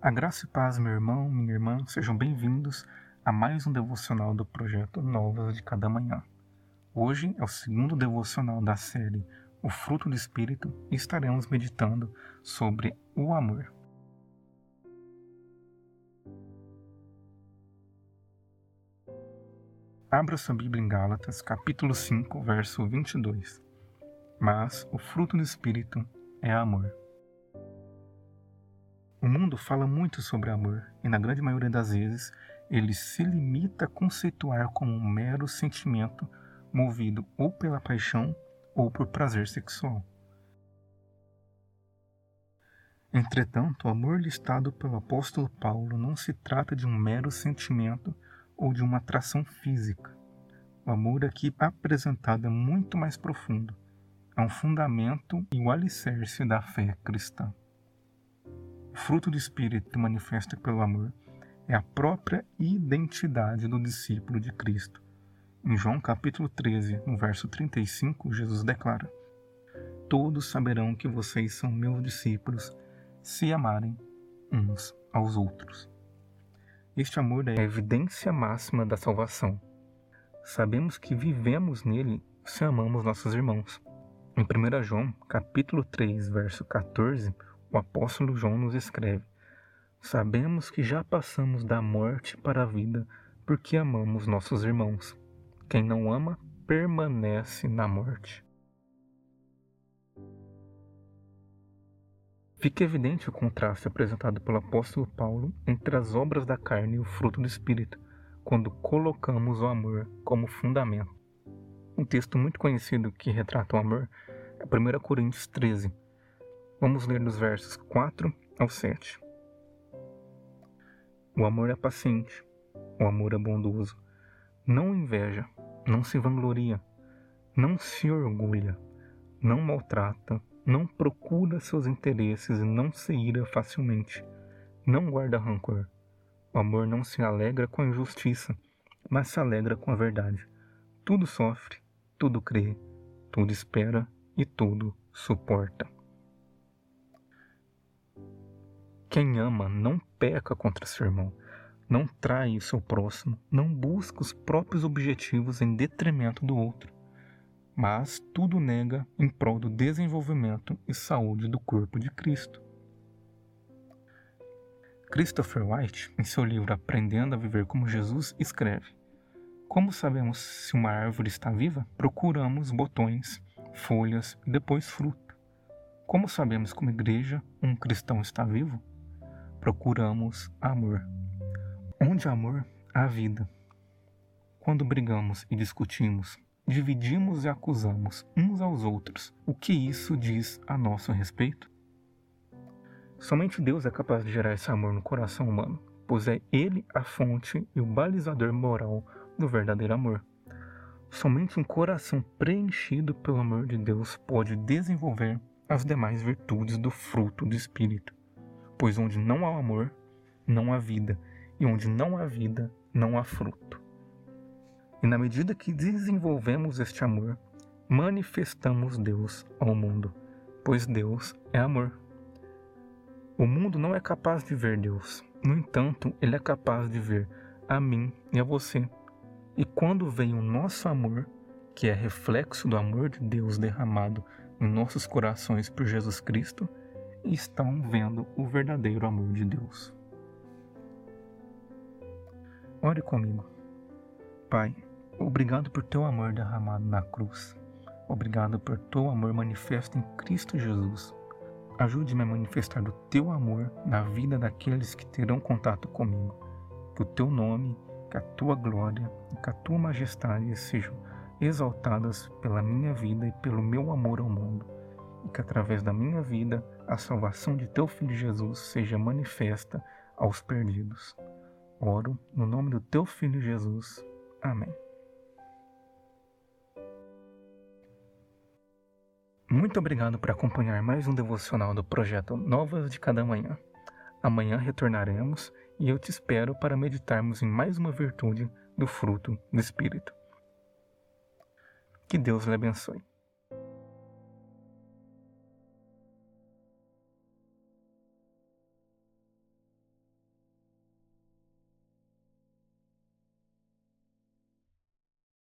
A graça e paz, meu irmão, minha irmã, sejam bem-vindos a mais um devocional do projeto Novas de Cada Manhã. Hoje é o segundo devocional da série O Fruto do Espírito e estaremos meditando sobre o amor. Abra sua Bíblia em Gálatas, capítulo 5, verso 22. Mas o fruto do Espírito é amor. O mundo fala muito sobre amor e, na grande maioria das vezes, ele se limita a conceituar como um mero sentimento movido ou pela paixão ou por prazer sexual. Entretanto, o amor listado pelo apóstolo Paulo não se trata de um mero sentimento ou de uma atração física. O amor aqui apresentado é muito mais profundo. É um fundamento e o alicerce da fé cristã fruto do Espírito manifesta pelo amor é a própria identidade do discípulo de Cristo. Em João capítulo 13, no verso 35, Jesus declara: Todos saberão que vocês são meus discípulos se amarem uns aos outros. Este amor é a evidência máxima da salvação. Sabemos que vivemos nele se amamos nossos irmãos. Em 1 João, capítulo 3, verso 14, o apóstolo João nos escreve: Sabemos que já passamos da morte para a vida porque amamos nossos irmãos. Quem não ama permanece na morte. Fica evidente o contraste apresentado pelo apóstolo Paulo entre as obras da carne e o fruto do Espírito, quando colocamos o amor como fundamento. Um texto muito conhecido que retrata o amor é 1 Coríntios 13, Vamos ler dos versos 4 ao 7. O amor é paciente, o amor é bondoso, não inveja, não se vangloria, não se orgulha, não maltrata, não procura seus interesses e não se ira facilmente, não guarda rancor. O amor não se alegra com a injustiça, mas se alegra com a verdade. Tudo sofre, tudo crê, tudo espera e tudo suporta. Quem ama não peca contra seu irmão, não trai o seu próximo, não busca os próprios objetivos em detrimento do outro, mas tudo nega em prol do desenvolvimento e saúde do corpo de Cristo. Christopher White, em seu livro Aprendendo a Viver como Jesus, escreve: Como sabemos se uma árvore está viva? Procuramos botões, folhas e depois fruto. Como sabemos como igreja um cristão está vivo? Procuramos amor. Onde há amor, há vida. Quando brigamos e discutimos, dividimos e acusamos uns aos outros, o que isso diz a nosso respeito? Somente Deus é capaz de gerar esse amor no coração humano, pois é Ele a fonte e o balizador moral do verdadeiro amor. Somente um coração preenchido pelo amor de Deus pode desenvolver as demais virtudes do fruto do Espírito pois onde não há amor, não há vida, e onde não há vida, não há fruto. E na medida que desenvolvemos este amor, manifestamos Deus ao mundo, pois Deus é amor. O mundo não é capaz de ver Deus, no entanto, ele é capaz de ver a mim e a você. E quando vem o nosso amor, que é reflexo do amor de Deus derramado em nossos corações por Jesus Cristo, estão vendo o verdadeiro amor de Deus. Ore comigo. Pai, obrigado por teu amor derramado na cruz. Obrigado por teu amor manifesto em Cristo Jesus. Ajude-me a manifestar o teu amor na vida daqueles que terão contato comigo. Que o teu nome, que a tua glória e que a tua majestade sejam exaltadas pela minha vida e pelo meu amor ao mundo e que através da minha vida a salvação de teu filho Jesus seja manifesta aos perdidos. Oro no nome do teu filho Jesus. Amém. Muito obrigado por acompanhar mais um devocional do projeto Novas de Cada Manhã. Amanhã retornaremos e eu te espero para meditarmos em mais uma virtude do fruto do Espírito. Que Deus lhe abençoe.